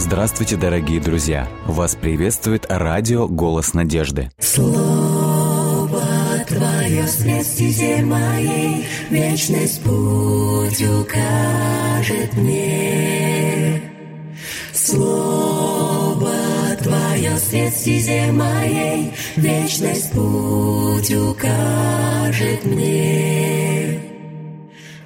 Здравствуйте, дорогие друзья! Вас приветствует радио «Голос надежды». Слово Твое стезе моей, Вечность путь укажет мне. Слово Твое стезе моей, Вечность путь укажет мне.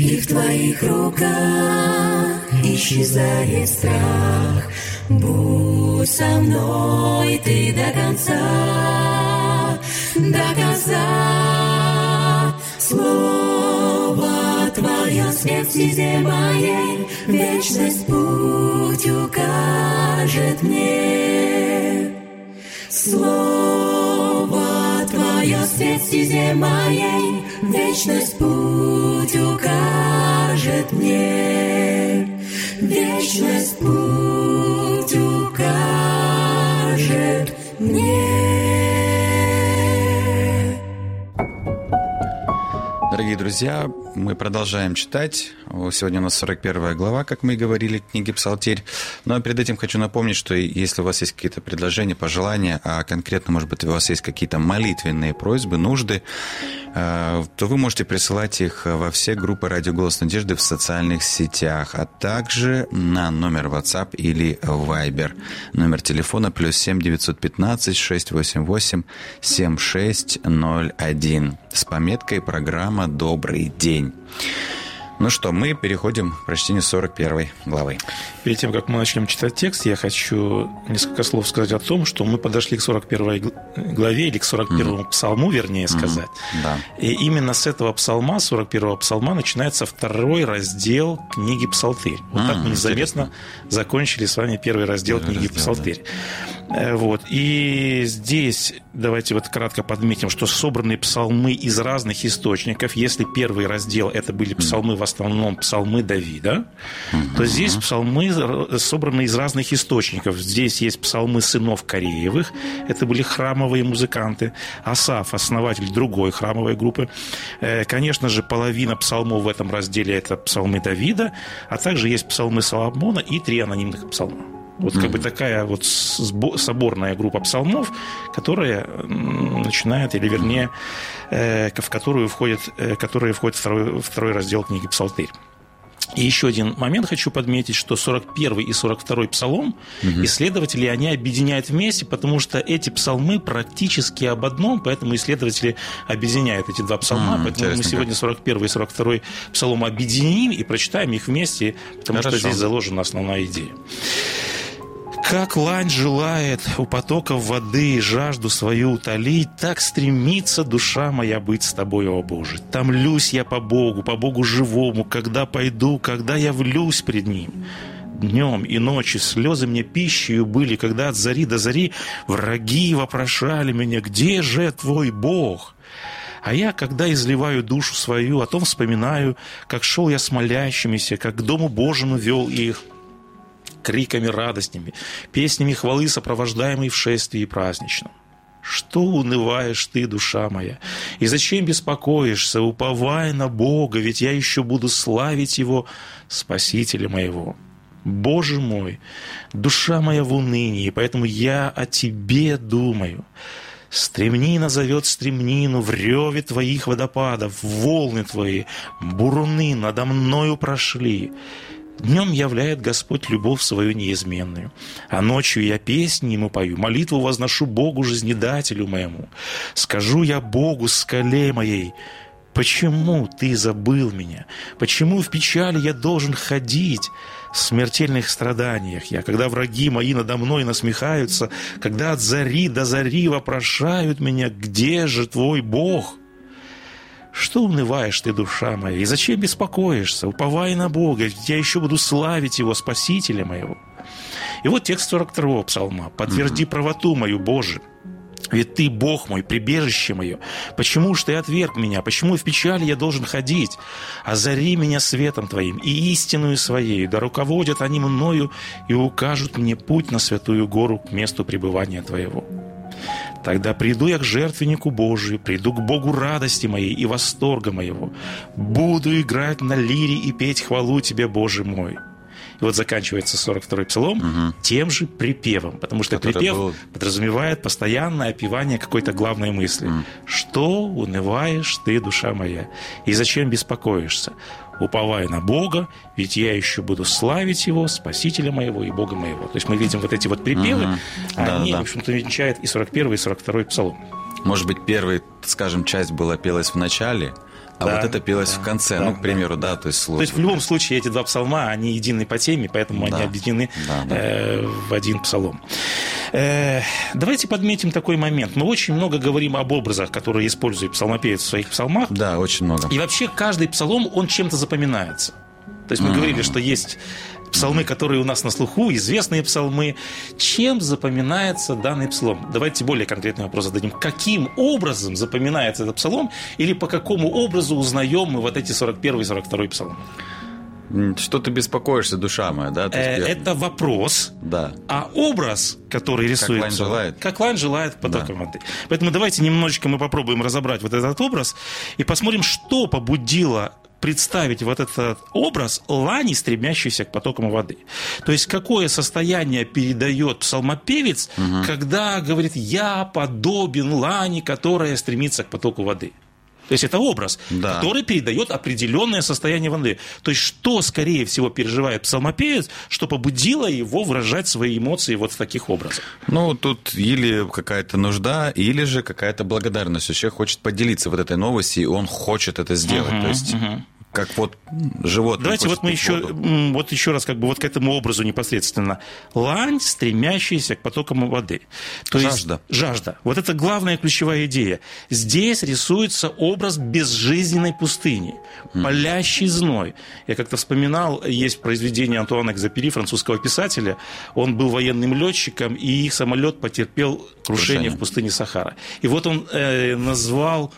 И в Твоих руках исчезает страх. Будь со мной Ты до конца, до конца. Слово Твое свет в стезе моей, Вечность путь укажет мне. Слово Твое свет в стезе моей, Вечность путь Дорогие друзья, мы продолжаем читать. Сегодня у нас 41 глава, как мы и говорили, книги «Псалтирь». Но перед этим хочу напомнить, что если у вас есть какие-то предложения, пожелания, а конкретно, может быть, у вас есть какие-то молитвенные просьбы, нужды, э, то вы можете присылать их во все группы «Радио Голос Надежды» в социальных сетях, а также на номер WhatsApp или Viber. Номер телефона плюс 7 915 688 7601 с пометкой «Программа «Добрый день». Ну что, мы переходим к прочтению 41 главы. Перед тем, как мы начнем читать текст, я хочу несколько слов сказать о том, что мы подошли к 41 главе или к 41 mm-hmm. псалму, вернее сказать. Mm-hmm. Да. И именно с этого псалма, 41 псалма, начинается второй раздел книги «Псалтырь». Вот mm-hmm. так мы незаметно Интересно. закончили с вами первый раздел первый книги раздел, «Псалтырь». Да. Вот. И здесь давайте вот кратко подметим, что собранные псалмы из разных источников, если первый раздел это были псалмы в основном псалмы Давида, mm-hmm. то здесь псалмы собраны из разных источников. Здесь есть псалмы сынов Кореевых, это были храмовые музыканты, Асаф, основатель другой храмовой группы. Э, конечно же, половина псалмов в этом разделе это псалмы Давида, а также есть псалмы Соломона и три анонимных псалма. Вот как бы такая вот соборная группа псалмов, которая начинает, или вернее, э, в которую входит, э, которая входит второй, второй раздел книги «Псалтырь». И еще один момент хочу подметить, что 41 и 42 псалом угу. исследователи они объединяют вместе, потому что эти псалмы практически об одном, поэтому исследователи объединяют эти два псалма. Mm, поэтому мы сегодня 41 и 42 псалом объединим и прочитаем их вместе, потому Хорошо. что здесь заложена основная идея. Как лань желает у потоков воды жажду свою утолить, так стремится душа моя быть с тобой, о Боже. Томлюсь я по Богу, по Богу живому, когда пойду, когда я влюсь пред Ним. Днем и ночью слезы мне пищей были, когда от зари до зари враги вопрошали меня, где же твой Бог? А я, когда изливаю душу свою, о том вспоминаю, как шел я с молящимися, как к Дому Божьему вел их – криками радостными, песнями хвалы, сопровождаемой в шествии праздничном. Что унываешь ты, душа моя? И зачем беспокоишься? Уповай на Бога, ведь я еще буду славить Его, Спасителя моего. Боже мой, душа моя в унынии, поэтому я о Тебе думаю. Стремнина зовет стремнину в реве Твоих водопадов, волны Твои, буруны надо мною прошли. Днем являет Господь любовь свою неизменную, а ночью я песни ему пою, молитву возношу Богу, жизнедателю моему. Скажу я Богу, скале моей, Почему ты забыл меня? Почему в печали я должен ходить? В смертельных страданиях я, когда враги мои надо мной насмехаются, когда от зари до зари вопрошают меня, где же твой Бог? Что унываешь ты, душа моя, и зачем беспокоишься? Уповай на Бога, я еще буду славить Его, Спасителя моего. И вот текст 42-го псалма. «Подтверди правоту мою, Боже, ведь ты, Бог мой, прибежище мое. Почему ж ты отверг меня? Почему в печали я должен ходить? Озари меня светом твоим и истинную своей, да руководят они мною и укажут мне путь на святую гору к месту пребывания твоего. Тогда приду я к жертвеннику Божию, приду к Богу радости моей и восторга моего. Буду играть на лире и петь хвалу Тебе, Боже мой. И вот заканчивается 42-й псалом угу. тем же припевом, потому что Который припев был... подразумевает постоянное опевание какой-то главной мысли. Угу. «Что унываешь ты, душа моя, и зачем беспокоишься? Уповая на Бога, ведь я еще буду славить Его, Спасителя моего и Бога моего». То есть мы видим вот эти вот припевы, угу. они, да, да. в общем-то, венчают и 41 и 42 псалом. Может быть, первая, скажем, часть была пелась в начале, а да, вот это пелось да, в конце, да, ну, к примеру, да, то есть слово. То есть в любом случае эти два псалма, они едины по теме, поэтому они объединены. Э, в один псалом. Э, давайте подметим такой момент. Мы очень много говорим об образах, которые использует псалмопевец в своих псалмах. Да, очень много. И вообще каждый псалом, он чем-то запоминается. То есть мы mm-hmm. говорили, что есть псалмы, которые у нас на слуху, известные псалмы. Чем запоминается данный псалом? Давайте более конкретный вопрос зададим. Каким образом запоминается этот псалом или по какому образу узнаем мы вот эти 41 и 42 псалмы? Что ты беспокоишься, душа моя, да? Э, есть, это вопрос, да. а образ, который рисуется... Как лань желает. Как лань желает по да. Поэтому давайте немножечко мы попробуем разобрать вот этот образ и посмотрим, что побудило представить вот этот образ лани, стремящейся к потокам воды. То есть какое состояние передает псалмопевец, угу. когда говорит «я подобен лани, которая стремится к потоку воды». То есть это образ, да. который передает определенное состояние воды. То есть что, скорее всего, переживает псалмопевец, что побудило его выражать свои эмоции вот в таких образах? Ну, тут или какая-то нужда, или же какая-то благодарность. Человек хочет поделиться вот этой новостью, и он хочет это сделать. Угу, То есть... Угу как вот животное. Давайте вот мы еще, воду. вот еще раз как бы вот к этому образу непосредственно. Лань, стремящаяся к потокам воды. То жажда. Есть, жажда. Вот это главная ключевая идея. Здесь рисуется образ безжизненной пустыни, палящий зной. Я как-то вспоминал, есть произведение Антуана Экзапери, французского писателя. Он был военным летчиком, и их самолет потерпел крушение, крушение. в пустыне Сахара. И вот он э, назвал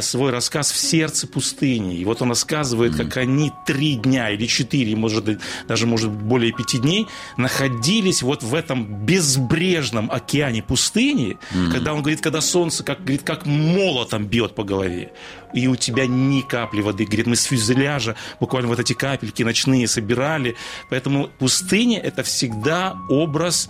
свой рассказ в сердце пустыни. И вот он рассказывает, как они три дня или четыре, может, даже, может, более пяти дней находились вот в этом безбрежном океане пустыни, mm-hmm. когда он говорит, когда солнце, как, говорит, как молотом бьет по голове, и у тебя ни капли воды. Говорит, мы с фюзеляжа буквально вот эти капельки ночные собирали. Поэтому пустыня – это всегда образ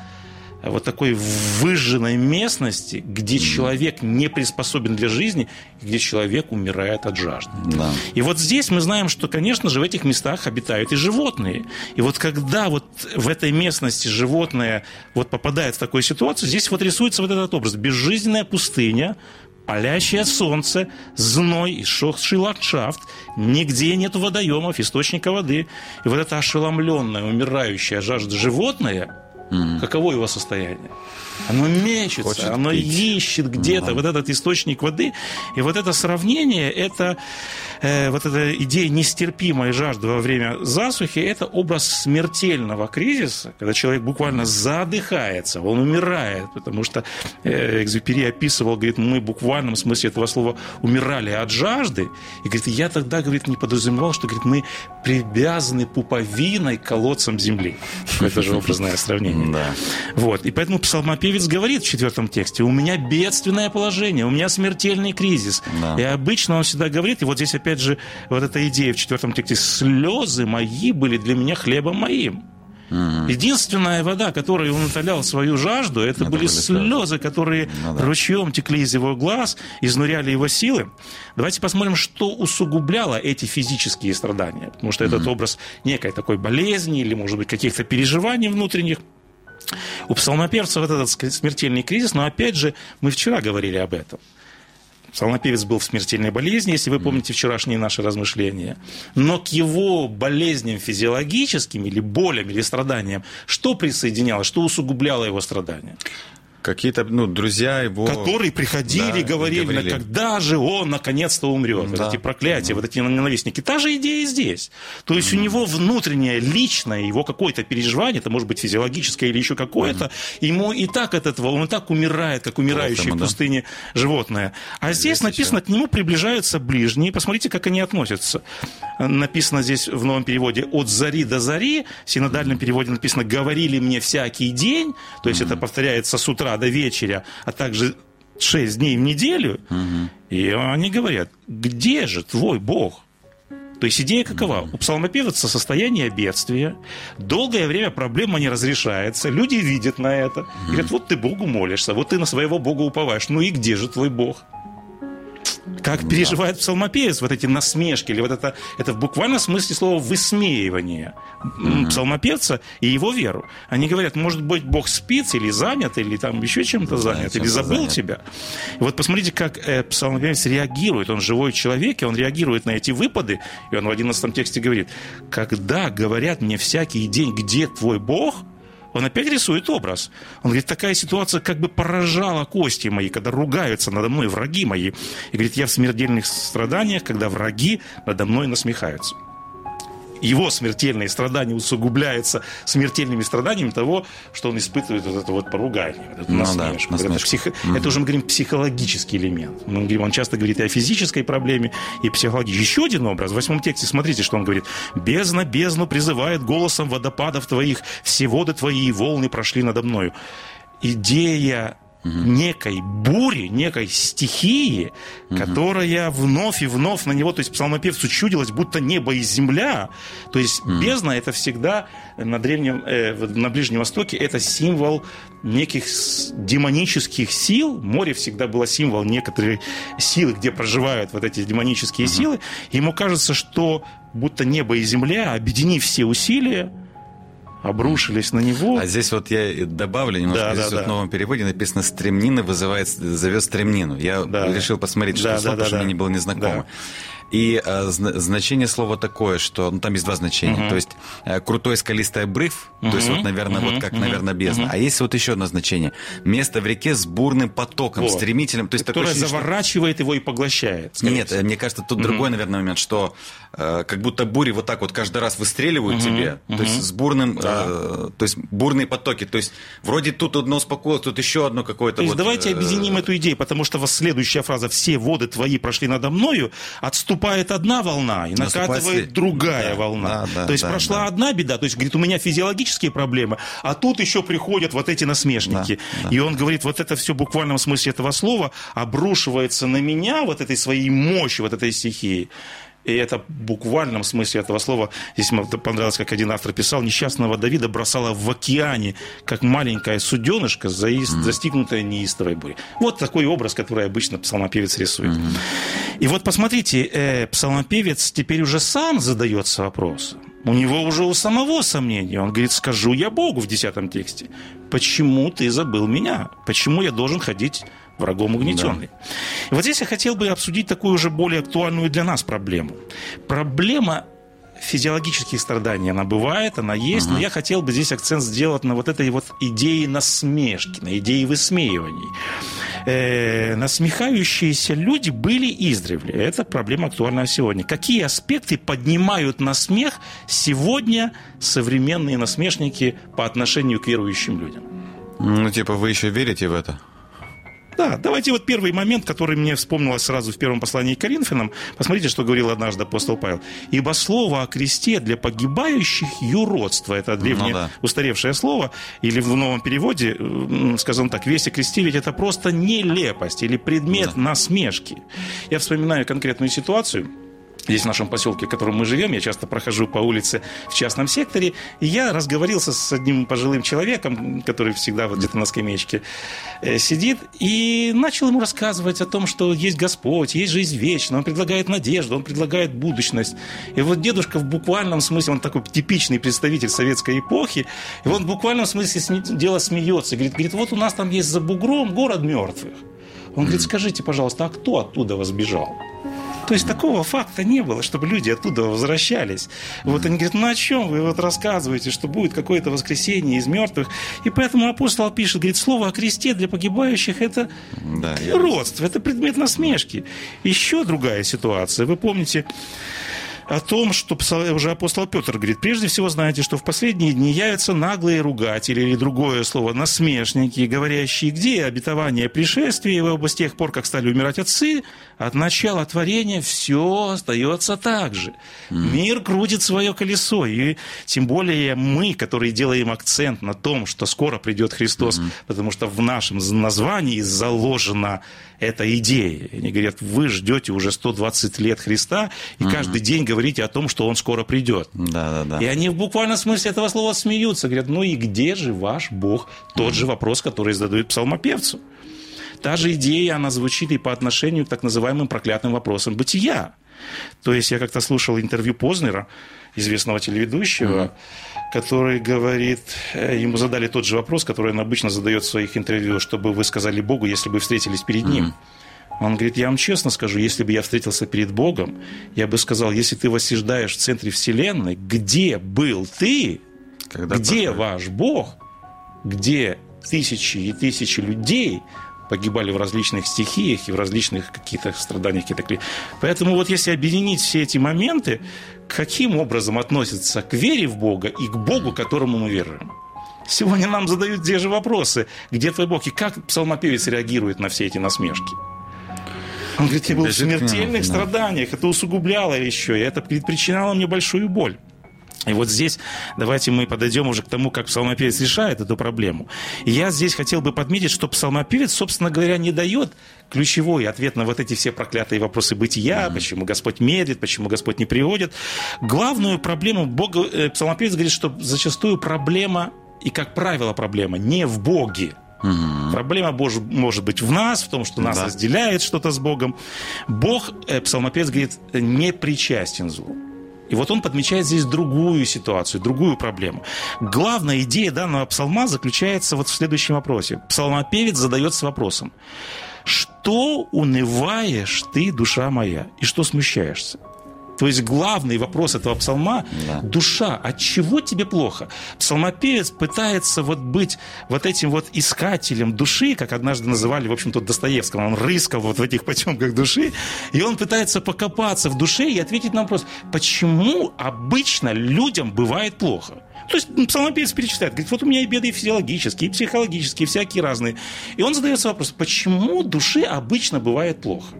вот такой выжженной местности, где человек не приспособен для жизни, где человек умирает от жажды. Да. И вот здесь мы знаем, что, конечно же, в этих местах обитают и животные. И вот когда вот в этой местности животное вот попадает в такую ситуацию, здесь вот рисуется вот этот образ. Безжизненная пустыня, палящее солнце, зной, иссохший ландшафт, нигде нет водоемов, источника воды. И вот это ошеломленное, умирающее жажда животное – Mm. Каково его состояние? Оно мечется, Хочет оно пить. ищет где-то mm. вот этот источник воды. И вот это сравнение, это э, вот эта идея нестерпимой жажды во время засухи, это образ смертельного кризиса, когда человек буквально задыхается, он умирает, потому что э, Экзюпери описывал, говорит, мы в буквальном смысле этого слова умирали от жажды. И говорит, я тогда, говорит, не подразумевал, что, говорит, мы привязаны пуповиной к колодцам земли. Это же образное сравнение. Да. Вот. И поэтому псалмопевец говорит в четвертом тексте, у меня бедственное положение, у меня смертельный кризис. Да. И обычно он всегда говорит, и вот здесь опять же вот эта идея в четвертом тексте, слезы мои были для меня хлебом моим. Угу. Единственная вода, которой он утолял свою жажду, это, это были, были слезы, которые ну, да. ручьем текли из его глаз, изнуряли его силы. Давайте посмотрим, что усугубляло эти физические страдания. Потому что угу. этот образ некой такой болезни или, может быть, каких-то переживаний внутренних. У псалмопевца вот этот смертельный кризис, но опять же, мы вчера говорили об этом. Псалмопевец был в смертельной болезни, если вы помните вчерашние наши размышления. Но к его болезням физиологическим или болям, или страданиям, что присоединялось, что усугубляло его страдания? Какие-то, ну, друзья его... Которые приходили да, и говорили, говорили, когда же он наконец-то умрет. Да. Вот эти проклятия, да. вот эти ненавистники. Та же идея здесь. То есть mm у него внутреннее, личное, его какое-то переживание, это может быть физиологическое или еще какое-то, mm ему и так от этого, он и так умирает, как умирающее в пустыне да. животное. А здесь, здесь написано, еще. к нему приближаются ближние. Посмотрите, как они относятся. Написано здесь в новом переводе «от зари до зари», в синодальном переводе написано «говорили мне всякий день», то есть mm это повторяется с утра до вечера, а также шесть дней в неделю, угу. и они говорят, где же твой Бог? То есть идея какова? У псалмопевца состояние бедствия, долгое время проблема не разрешается, люди видят на это, говорят, вот ты Богу молишься, вот ты на своего Бога уповаешь, ну и где же твой Бог? Как да. переживает псалмопевец вот эти насмешки, или вот это, это в буквальном смысле слова высмеивание mm-hmm. псалмопевца и его веру. Они говорят, может быть, Бог спит или занят, или там еще чем-то занят, или забыл занят. тебя. И вот посмотрите, как э, псалмопевец реагирует. Он живой человек, и он реагирует на эти выпады. И он в 11 тексте говорит, когда говорят мне всякий день, где твой Бог – он опять рисует образ. Он говорит, такая ситуация как бы поражала кости мои, когда ругаются надо мной враги мои. И говорит, я в смертельных страданиях, когда враги надо мной насмехаются его смертельные страдания усугубляются смертельными страданиями того, что он испытывает вот это вот поругание, вот эту ну, насмешку. Да, это, псих... mm-hmm. это уже мы говорим психологический элемент. Мы говорим, он часто говорит и о физической проблеме, и психологической. Еще один образ. В восьмом тексте, смотрите, что он говорит. «Бездна бездну призывает голосом водопадов твоих, все воды твои и волны прошли надо мною». Идея некой бури, некой стихии, угу. которая вновь и вновь на него, то есть псалмопевцу чудилось, будто небо и земля. То есть угу. бездна это всегда на, древнем, э, на Ближнем Востоке это символ неких демонических сил. Море всегда было символ некоторой силы, где проживают вот эти демонические угу. силы. Ему кажется, что будто небо и земля, объединив все усилия, обрушились на него. А здесь вот я добавлю немножко, да, здесь да, вот да. в новом переводе написано «стремнина вызывает, зовет стремнину». Я да. решил посмотреть, что да, слово, да, потому да, что да. мне не было незнакомо. Да. И э, значение слова такое, что ну, там есть два значения. Uh-huh. То есть э, крутой скалистый обрыв, uh-huh. то есть вот, наверное, uh-huh. вот как, uh-huh. наверное, бездна. Uh-huh. А есть вот еще одно значение. Место в реке с бурным потоком, вот. стремительным. То есть Которое такое заворачивает что... его и поглощает. Нет, всего. мне кажется, тут uh-huh. другой, наверное, момент, что э, как будто бури вот так вот каждый раз выстреливают uh-huh. тебе. Uh-huh. То есть с бурным, да. э, то есть бурные потоки. То есть вроде тут одно успокоилось, тут еще одно какое-то. То есть вот, давайте э... объединим эту идею, потому что следующая фраза «все воды твои прошли надо мною» отступает одна волна и накатывает другая да, волна. Да, да, то есть да, прошла да. одна беда, то есть, говорит, у меня физиологические проблемы, а тут еще приходят вот эти насмешники. Да, да. И он говорит, вот это все в буквальном смысле этого слова обрушивается на меня, вот этой своей мощи, вот этой стихии. И это в буквальном смысле этого слова, здесь мне понравилось, как один автор писал, несчастного Давида бросала в океане, как маленькая суденышко, застигнутая неистовой бурей. Вот такой образ, который обычно псалмопевец рисует. И вот посмотрите, э, псалмопевец теперь уже сам задается вопросом. У него уже у самого сомнения. Он говорит, скажу я Богу в 10 тексте. Почему ты забыл меня? Почему я должен ходить врагом угнетенный. Да. И вот здесь я хотел бы обсудить такую уже более актуальную для нас проблему. Проблема физиологических страданий, она бывает, она есть, uh-huh. но я хотел бы здесь акцент сделать на вот этой вот идее насмешки, на идее высмеиваний. Э, насмехающиеся люди были издревле. Это проблема актуальна сегодня. Какие аспекты поднимают на смех сегодня современные насмешники по отношению к верующим людям? Ну, типа, вы еще верите в это? Да, давайте вот первый момент, который мне вспомнилось сразу в первом послании к Коринфянам. Посмотрите, что говорил однажды апостол Павел. «Ибо слово о кресте для погибающих юродство». Это древнее ну, да. устаревшее слово. Или в новом переводе, скажем так, весь о кресте ведь это просто нелепость или предмет да. насмешки. Я вспоминаю конкретную ситуацию здесь в нашем поселке, в котором мы живем, я часто прохожу по улице в частном секторе, и я разговорился с одним пожилым человеком, который всегда вот где-то на скамеечке э, сидит, и начал ему рассказывать о том, что есть Господь, есть жизнь вечная, он предлагает надежду, он предлагает будущность. И вот дедушка в буквальном смысле, он такой типичный представитель советской эпохи, и он в буквальном смысле дела смеется, говорит, говорит, вот у нас там есть за бугром город мертвых. Он говорит, скажите, пожалуйста, а кто оттуда возбежал? То есть такого факта не было, чтобы люди оттуда возвращались. Вот они говорят, ну о чем вы вот рассказываете, что будет какое-то воскресенье из мертвых. И поэтому апостол пишет, говорит, слово о кресте для погибающих – это да, родство, это предмет насмешки. Еще другая ситуация. Вы помните, о том, что уже апостол Петр говорит, прежде всего знаете, что в последние дни явятся наглые ругатели или другое слово, насмешники, говорящие, где обетование пришествия, вы с тех пор, как стали умирать отцы, от начала творения все остается так же. Мир крутит свое колесо, и тем более мы, которые делаем акцент на том, что скоро придет Христос, mm-hmm. потому что в нашем названии заложена эта идея. Они говорят, вы ждете уже 120 лет Христа, и mm-hmm. каждый день говорите о том, что Он скоро придет. Да, да, да. И они в буквальном смысле этого слова смеются, говорят, ну и где же ваш Бог? Тот mm-hmm. же вопрос, который задают псалмопевцу. Та же идея, она звучит и по отношению к так называемым проклятым вопросам бытия. То есть я как-то слушал интервью Познера, известного телеведущего, mm-hmm. который говорит, э, ему задали тот же вопрос, который он обычно задает в своих интервью, чтобы вы сказали Богу, если бы встретились перед Ним. Mm-hmm. Он говорит, я вам честно скажу, если бы я встретился перед Богом, я бы сказал, если ты восседаешь в центре Вселенной, где был ты, Когда где такое? ваш Бог, где тысячи и тысячи людей, погибали в различных стихиях и в различных каких-то страданиях. Каких-то... Поэтому вот если объединить все эти моменты, каким образом относятся к вере в Бога и к Богу, которому мы веруем? Сегодня нам задают те же вопросы. Где твой Бог? И как псалмопевец реагирует на все эти насмешки? Он говорит, я был в смертельных страданиях, это усугубляло еще, и это причиняло мне большую боль. И вот здесь давайте мы подойдем уже к тому, как псалмопевец решает эту проблему. И я здесь хотел бы подметить, что псалмопевец, собственно говоря, не дает ключевой ответ на вот эти все проклятые вопросы бытия, mm-hmm. почему Господь медлит, почему Господь не приводит. Главную проблему Бога, э, псалмопевец говорит, что зачастую проблема, и как правило проблема, не в Боге, Угу. Проблема бож, может быть в нас, в том, что нас да. разделяет что-то с Богом. Бог, э, псалмопевец говорит, не причастен злу. И вот он подмечает здесь другую ситуацию, другую проблему. Главная идея данного псалма заключается вот в следующем вопросе. Псалмопевец задается вопросом. Что унываешь ты, душа моя, и что смущаешься? То есть главный вопрос этого псалма да. – душа, от чего тебе плохо? Псалмопевец пытается вот быть вот этим вот искателем души, как однажды называли, в общем-то, Достоевского. Он рыскал вот в этих потемках души, и он пытается покопаться в душе и ответить на вопрос, почему обычно людям бывает плохо? То есть псалмопевец перечисляет, говорит, вот у меня и беды и физиологические, и психологические, и всякие разные. И он задается вопрос, почему душе обычно бывает плохо?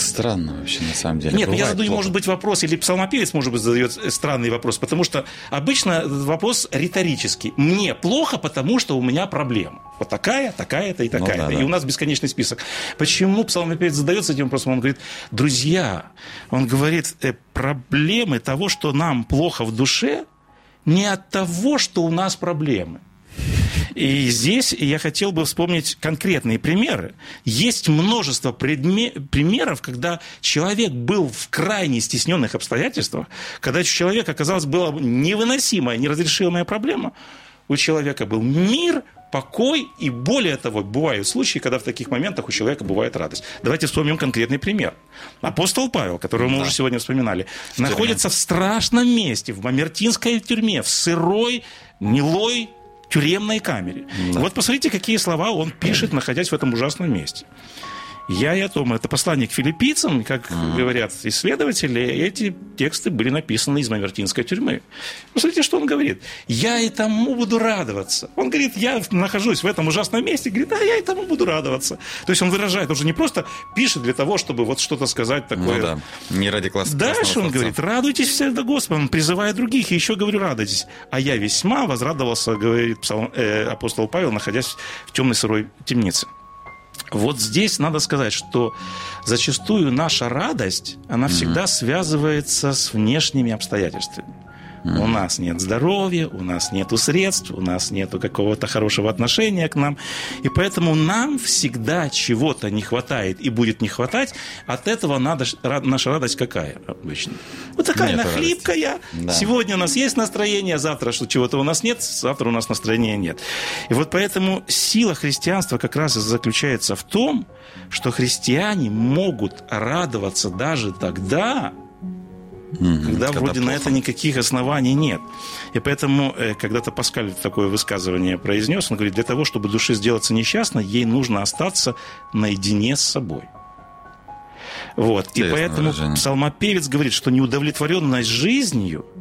Странно вообще, на самом деле. Нет, ну, я задаю, плохо. может быть, вопрос, или псалмопевец, может быть, задает странный вопрос, потому что обычно вопрос риторический. Мне плохо, потому что у меня проблема. Вот такая, такая-то и такая-то. Ну, да, и да. у нас бесконечный список. Почему псалмопевец задается этим вопросом? Он говорит, друзья, он говорит, э, проблемы того, что нам плохо в душе, не от того, что у нас проблемы. И здесь я хотел бы вспомнить конкретные примеры. Есть множество предме- примеров, когда человек был в крайне стесненных обстоятельствах, когда у человека, оказалось, была невыносимая, неразрешимая проблема. У человека был мир, покой, и более того, бывают случаи, когда в таких моментах у человека бывает радость. Давайте вспомним конкретный пример. Апостол Павел, которого мы да. уже сегодня вспоминали, в находится в страшном месте, в Мамертинской тюрьме, в сырой, гнилой тюремной камере. Да. Вот посмотрите, какие слова он пишет, находясь в этом ужасном месте. Я и о том, это послание к филиппийцам, как mm-hmm. говорят исследователи, эти тексты были написаны из Мамертинской тюрьмы. Посмотрите, что он говорит. Я и тому буду радоваться. Он говорит, я нахожусь в этом ужасном месте, говорит, а я и тому буду радоваться. То есть он выражает, он же не просто пишет для того, чтобы вот что-то сказать такое. Ну да, не ради класса. Дальше он говорит, радуйтесь все до Господа, он призывает других, и еще говорю, радуйтесь. А я весьма возрадовался, говорит э, апостол Павел, находясь в темной сырой темнице. Вот здесь надо сказать, что зачастую наша радость, она всегда связывается с внешними обстоятельствами. Mm-hmm. У нас нет здоровья, у нас нет средств, у нас нет какого-то хорошего отношения к нам. И поэтому нам всегда чего-то не хватает и будет не хватать. От этого надо, наша радость какая обычно? Вот такая нет она хлипкая. Да. Сегодня у нас есть настроение, завтра что чего-то у нас нет, завтра у нас настроения нет. И вот поэтому сила христианства как раз и заключается в том, что христиане могут радоваться даже тогда, угу, когда, когда вроде плохо. на это никаких оснований нет. И поэтому э, когда-то Паскаль такое высказывание произнес, он говорит, для того, чтобы душе сделаться несчастной, ей нужно остаться наедине с собой. Вот. И поэтому выражение. псалмопевец говорит, что неудовлетворенность жизнью –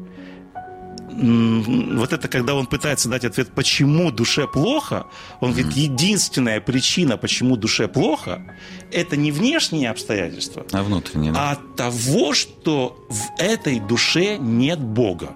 вот это, когда он пытается дать ответ, почему душе плохо, он говорит, единственная причина, почему душе плохо, это не внешние обстоятельства, а внутренние, да? а того, что в этой душе нет Бога.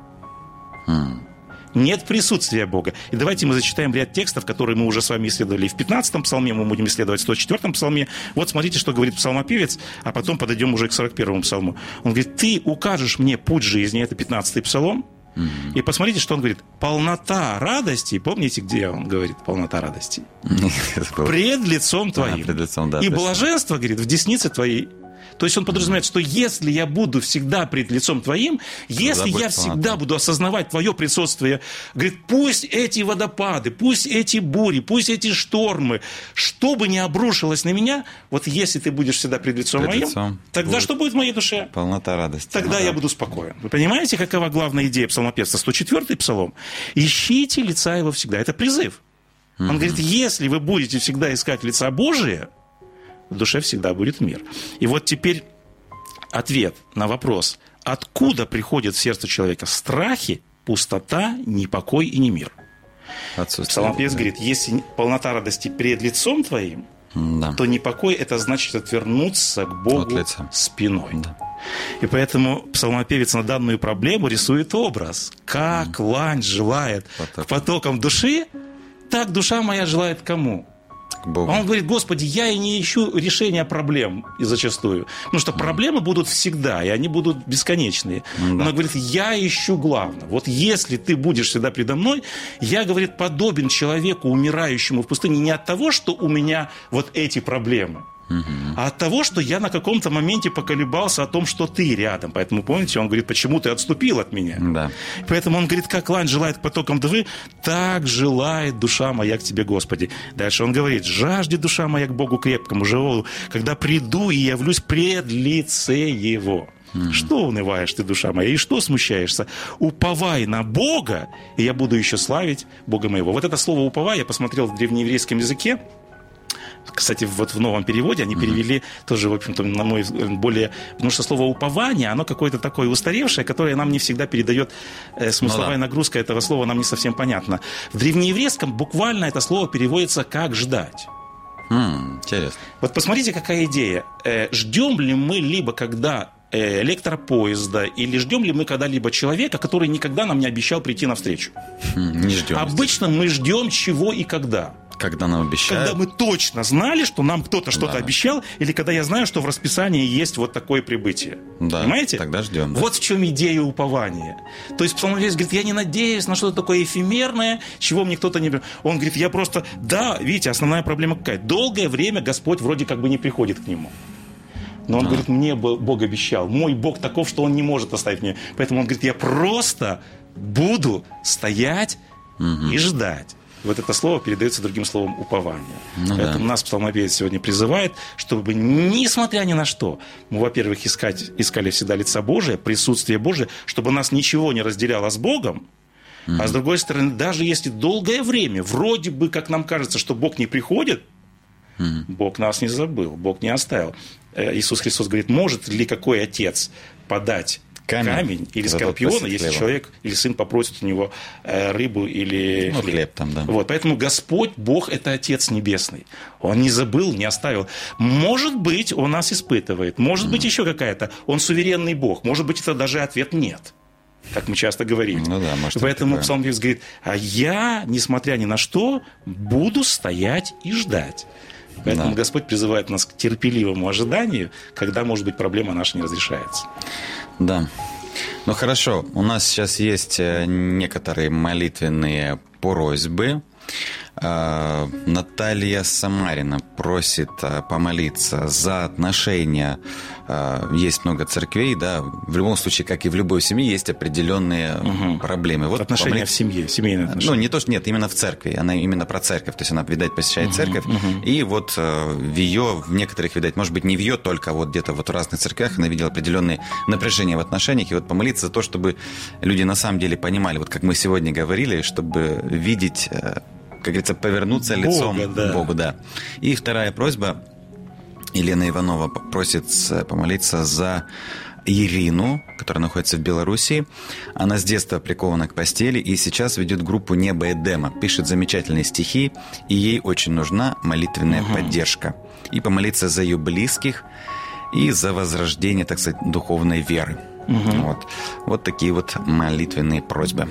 Mm. Нет присутствия Бога. И давайте мы зачитаем ряд текстов, которые мы уже с вами исследовали в 15-м псалме, мы будем исследовать в 104-м псалме. Вот смотрите, что говорит псалмопевец, а потом подойдем уже к 41-му псалму. Он говорит, ты укажешь мне путь жизни, это 15-й псалом, Mm-hmm. И посмотрите, что он говорит. Полнота радости. Помните, где он говорит полнота радости? Пред лицом твоим. А, пред лицом, да, И блаженство, говорит, в деснице твоей. То есть он подразумевает, что если я буду всегда пред лицом твоим, если я всегда буду осознавать твое присутствие, говорит, пусть эти водопады, пусть эти бури, пусть эти штормы, что бы ни обрушилось на меня, вот если ты будешь всегда пред лицом пред моим, лицом тогда будет что будет в моей душе? Полнота радости. Тогда ну, я буду спокоен. Вы понимаете, какова главная идея псалмопевца? 104-й псалом. Ищите лица его всегда. Это призыв. Он говорит, если вы будете всегда искать лица Божие, в душе всегда будет мир. И вот теперь ответ на вопрос, откуда приходит в сердце человека страхи, пустота, непокой и не мир. Псалмопевец да. говорит, если полнота радости перед лицом твоим, да. то непокой это значит отвернуться к Богу спиной. Да. И поэтому псалмопевец на данную проблему рисует образ. Как mm. лань желает Поток. к потокам души, так душа моя желает кому? Богу. Он говорит, Господи, я и не ищу решения проблем и зачастую. Потому что проблемы будут всегда, и они будут бесконечные. Да. Но он говорит, я ищу главное. Вот если ты будешь всегда предо мной, я, говорит, подобен человеку, умирающему в пустыне не от того, что у меня вот эти проблемы, а от того, что я на каком-то моменте поколебался о том, что ты рядом. Поэтому, помните, он говорит, почему ты отступил от меня? Да. Поэтому он говорит, как лань желает к потокам двы, так желает душа моя к тебе, Господи. Дальше он говорит, жажди душа моя к Богу крепкому, живому, когда приду и явлюсь пред лице Его. Mm-hmm. Что унываешь ты, душа моя, и что смущаешься? Уповай на Бога, и я буду еще славить Бога моего. Вот это слово уповай я посмотрел в древнееврейском языке. Кстати, вот в новом переводе они перевели тоже, в общем-то, на мой взгляд, более... Потому что слово «упование», оно какое-то такое устаревшее, которое нам не всегда передает э, смысловая ну, да. нагрузка этого слова, нам не совсем понятна. В древнееврейском буквально это слово переводится как «ждать». Mm, интересно. Вот посмотрите, какая идея. Э, ждем ли мы либо когда электропоезда, или ждем ли мы когда-либо человека, который никогда нам не обещал прийти навстречу? Хм, не ждем. Обычно мы ждем чего и когда. Когда нам обещают. Когда мы точно знали, что нам кто-то что-то да. обещал, или когда я знаю, что в расписании есть вот такое прибытие. Да, Понимаете? Тогда ждем. Да. Вот в чем идея упования. То есть псалмопевец говорит, я не надеюсь на что-то такое эфемерное, чего мне кто-то не... Он говорит, я просто... Да, видите, основная проблема какая? Долгое время Господь вроде как бы не приходит к нему. Но он а. говорит, мне Бог обещал. Мой Бог таков, что он не может оставить меня. Поэтому он говорит, я просто буду стоять угу. и ждать. Вот это слово передается другим словом упование. Ну, Поэтому да. нас псалмопевец сегодня призывает, чтобы, несмотря ни на что, мы, во-первых, искать, искали всегда лица Божия, присутствие Божие, чтобы нас ничего не разделяло с Богом, mm а с другой стороны, даже если долгое время, вроде бы, как нам кажется, что Бог не приходит, mm Бог нас не забыл, Бог не оставил. Э, Иисус Христос говорит, может ли какой отец подать камень, камень или скорпиона, если хлеба. человек или сын попросит у него э, рыбу или ну, хлеб. хлеб там, да. Вот, поэтому Господь, Бог – это Отец Небесный. Он не забыл, не оставил. Может быть, Он нас испытывает, может mm. быть, еще какая-то. Он суверенный Бог. Может быть, это даже ответ «нет» как мы часто говорим. Ну да, может, Поэтому псалмопевец говорит, а я, несмотря ни на что, буду стоять и ждать. Поэтому да. Господь призывает нас к терпеливому ожиданию, когда, может быть, проблема наша не разрешается. Да. Ну хорошо, у нас сейчас есть э, некоторые молитвенные просьбы. Э, Наталья Самарина просит э, помолиться за отношения. Э, есть много церквей, да. В любом случае, как и в любой семье, есть определенные угу. проблемы. Вот отношения помолиться... в семье, семейные отношения. Ну, не то, что нет, именно в церкви. Она именно про церковь. То есть она, видать, посещает угу, церковь. Угу. И вот в ее, в некоторых, видать, может быть, не в ее только, а вот где-то вот в разных церквях она видела определенные напряжения в отношениях. И вот помолиться за то, чтобы люди на самом деле понимали, вот как мы сегодня говорили, чтобы видеть как говорится, повернуться Бога, лицом да. Богу, да. И вторая просьба. Елена Иванова просит помолиться за Ирину, которая находится в Беларуси. Она с детства прикована к постели и сейчас ведет группу «Небо Эдема». Пишет замечательные стихи, и ей очень нужна молитвенная угу. поддержка. И помолиться за ее близких и за возрождение, так сказать, духовной веры. Угу. Вот. вот такие вот молитвенные просьбы.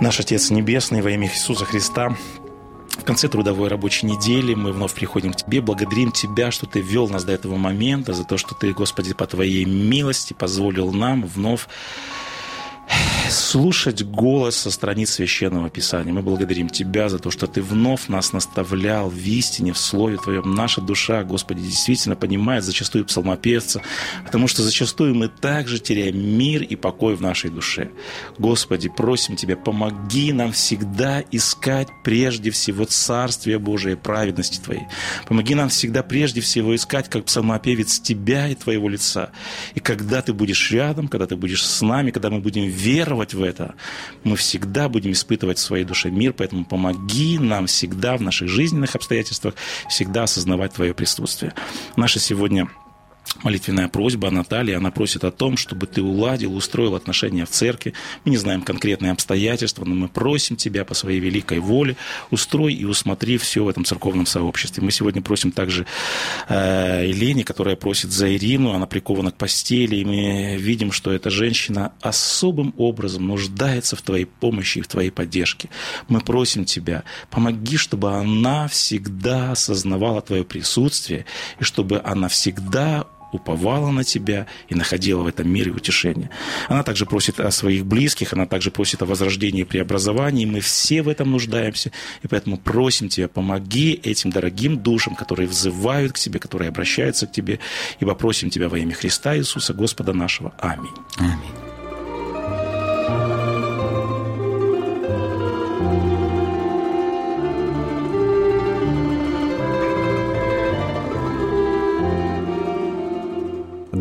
Наш Отец Небесный, во имя Иисуса Христа, в конце трудовой рабочей недели мы вновь приходим к Тебе, благодарим Тебя, что Ты вел нас до этого момента, за то, что Ты, Господи, по Твоей милости позволил нам вновь слушать голос со страниц Священного Писания. Мы благодарим Тебя за то, что Ты вновь нас наставлял в истине, в Слове Твоем. Наша душа, Господи, действительно понимает зачастую псалмопевца, потому что зачастую мы также теряем мир и покой в нашей душе. Господи, просим Тебя, помоги нам всегда искать прежде всего Царствие Божие, праведности Твоей. Помоги нам всегда прежде всего искать, как псалмопевец, Тебя и Твоего лица. И когда Ты будешь рядом, когда Ты будешь с нами, когда мы будем веровать веровать в это, мы всегда будем испытывать в своей душе мир, поэтому помоги нам всегда в наших жизненных обстоятельствах всегда осознавать Твое присутствие. Наша сегодня молитвенная просьба Натальи, она просит о том, чтобы ты уладил, устроил отношения в церкви. Мы не знаем конкретные обстоятельства, но мы просим тебя по своей великой воле, устрой и усмотри все в этом церковном сообществе. Мы сегодня просим также э, Елене, которая просит за Ирину, она прикована к постели, и мы видим, что эта женщина особым образом нуждается в твоей помощи и в твоей поддержке. Мы просим тебя, помоги, чтобы она всегда осознавала твое присутствие, и чтобы она всегда уповала на тебя и находила в этом мире утешение. Она также просит о своих близких, она также просит о возрождении и преобразовании. Мы все в этом нуждаемся, и поэтому просим тебя, помоги этим дорогим душам, которые взывают к тебе, которые обращаются к тебе, ибо просим тебя во имя Христа Иисуса, Господа нашего. Аминь. Аминь.